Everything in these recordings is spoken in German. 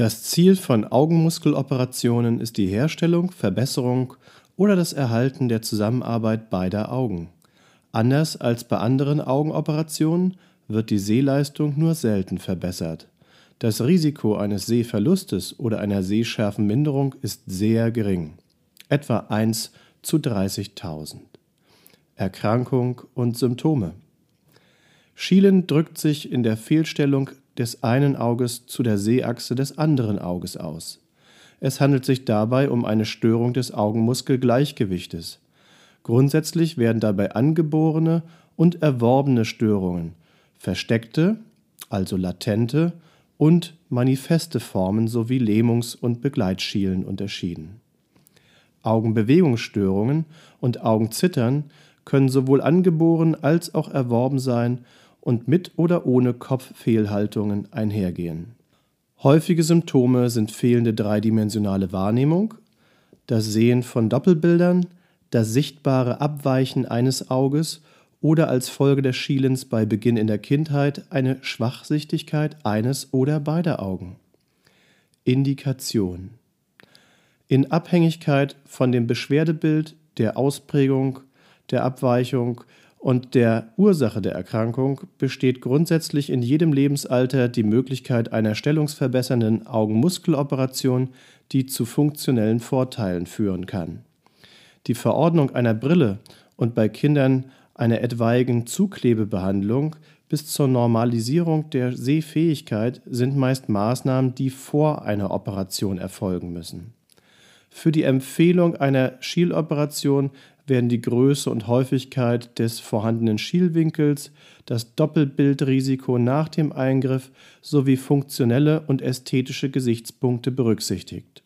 Das Ziel von Augenmuskeloperationen ist die Herstellung, Verbesserung oder das Erhalten der Zusammenarbeit beider Augen. Anders als bei anderen Augenoperationen wird die Sehleistung nur selten verbessert. Das Risiko eines Sehverlustes oder einer Sehschärfenminderung ist sehr gering, etwa 1 zu 30.000. Erkrankung und Symptome. Schielen drückt sich in der Fehlstellung des einen Auges zu der Sehachse des anderen Auges aus. Es handelt sich dabei um eine Störung des Augenmuskelgleichgewichtes. Grundsätzlich werden dabei angeborene und erworbene Störungen, versteckte, also latente und manifeste Formen sowie Lähmungs- und Begleitschielen unterschieden. Augenbewegungsstörungen und Augenzittern können sowohl angeboren als auch erworben sein und mit oder ohne Kopffehlhaltungen einhergehen. Häufige Symptome sind fehlende dreidimensionale Wahrnehmung, das Sehen von Doppelbildern, das sichtbare Abweichen eines Auges oder als Folge des Schielens bei Beginn in der Kindheit eine Schwachsichtigkeit eines oder beider Augen. Indikation In Abhängigkeit von dem Beschwerdebild, der Ausprägung, der Abweichung und der Ursache der Erkrankung besteht grundsätzlich in jedem Lebensalter die Möglichkeit einer stellungsverbessernden Augenmuskeloperation, die zu funktionellen Vorteilen führen kann. Die Verordnung einer Brille und bei Kindern einer etwaigen Zuklebebehandlung bis zur Normalisierung der Sehfähigkeit sind meist Maßnahmen, die vor einer Operation erfolgen müssen. Für die Empfehlung einer Schieloperation werden die Größe und Häufigkeit des vorhandenen Schielwinkels, das Doppelbildrisiko nach dem Eingriff sowie funktionelle und ästhetische Gesichtspunkte berücksichtigt.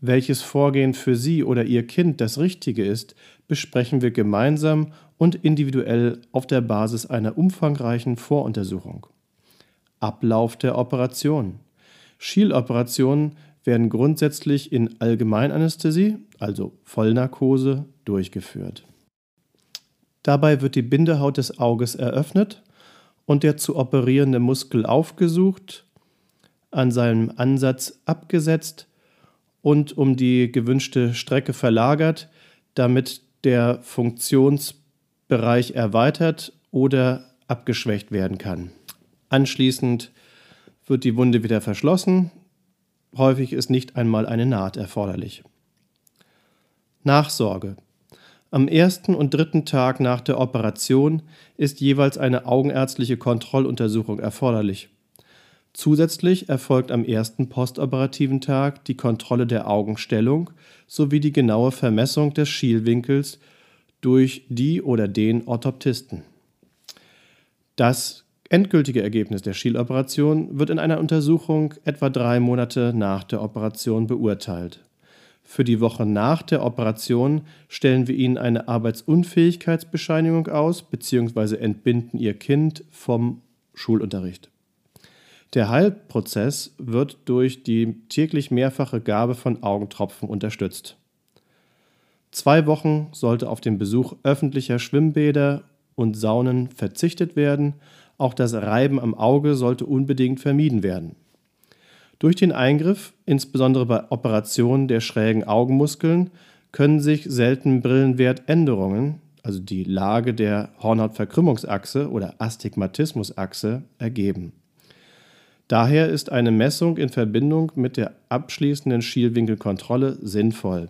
Welches Vorgehen für Sie oder Ihr Kind das richtige ist, besprechen wir gemeinsam und individuell auf der Basis einer umfangreichen Voruntersuchung. Ablauf der Operation. Schieloperationen werden grundsätzlich in Allgemeinanästhesie, also Vollnarkose, durchgeführt. Dabei wird die Bindehaut des Auges eröffnet und der zu operierende Muskel aufgesucht, an seinem Ansatz abgesetzt und um die gewünschte Strecke verlagert, damit der Funktionsbereich erweitert oder abgeschwächt werden kann. Anschließend wird die Wunde wieder verschlossen, Häufig ist nicht einmal eine Naht erforderlich. Nachsorge. Am ersten und dritten Tag nach der Operation ist jeweils eine augenärztliche Kontrolluntersuchung erforderlich. Zusätzlich erfolgt am ersten postoperativen Tag die Kontrolle der Augenstellung sowie die genaue Vermessung des Schielwinkels durch die oder den Orthoptisten. Das endgültige Ergebnis der Schieloperation wird in einer Untersuchung etwa drei Monate nach der Operation beurteilt. Für die Woche nach der Operation stellen wir Ihnen eine Arbeitsunfähigkeitsbescheinigung aus bzw. entbinden Ihr Kind vom Schulunterricht. Der Heilprozess wird durch die täglich mehrfache Gabe von Augentropfen unterstützt. Zwei Wochen sollte auf den Besuch öffentlicher Schwimmbäder und Saunen verzichtet werden auch das Reiben am Auge sollte unbedingt vermieden werden. Durch den Eingriff, insbesondere bei Operationen der schrägen Augenmuskeln, können sich selten Brillenwertänderungen, also die Lage der Hornhautverkrümmungsachse oder Astigmatismusachse, ergeben. Daher ist eine Messung in Verbindung mit der abschließenden Schielwinkelkontrolle sinnvoll.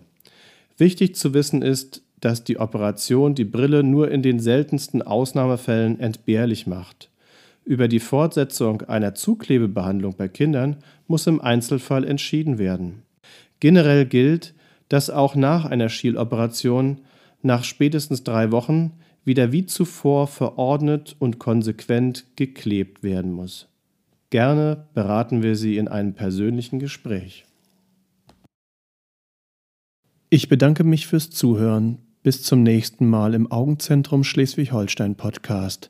Wichtig zu wissen ist, dass die Operation die Brille nur in den seltensten Ausnahmefällen entbehrlich macht. Über die Fortsetzung einer Zuklebebehandlung bei Kindern muss im Einzelfall entschieden werden. Generell gilt, dass auch nach einer Schieloperation nach spätestens drei Wochen wieder wie zuvor verordnet und konsequent geklebt werden muss. Gerne beraten wir Sie in einem persönlichen Gespräch. Ich bedanke mich fürs Zuhören. Bis zum nächsten Mal im Augenzentrum Schleswig-Holstein Podcast.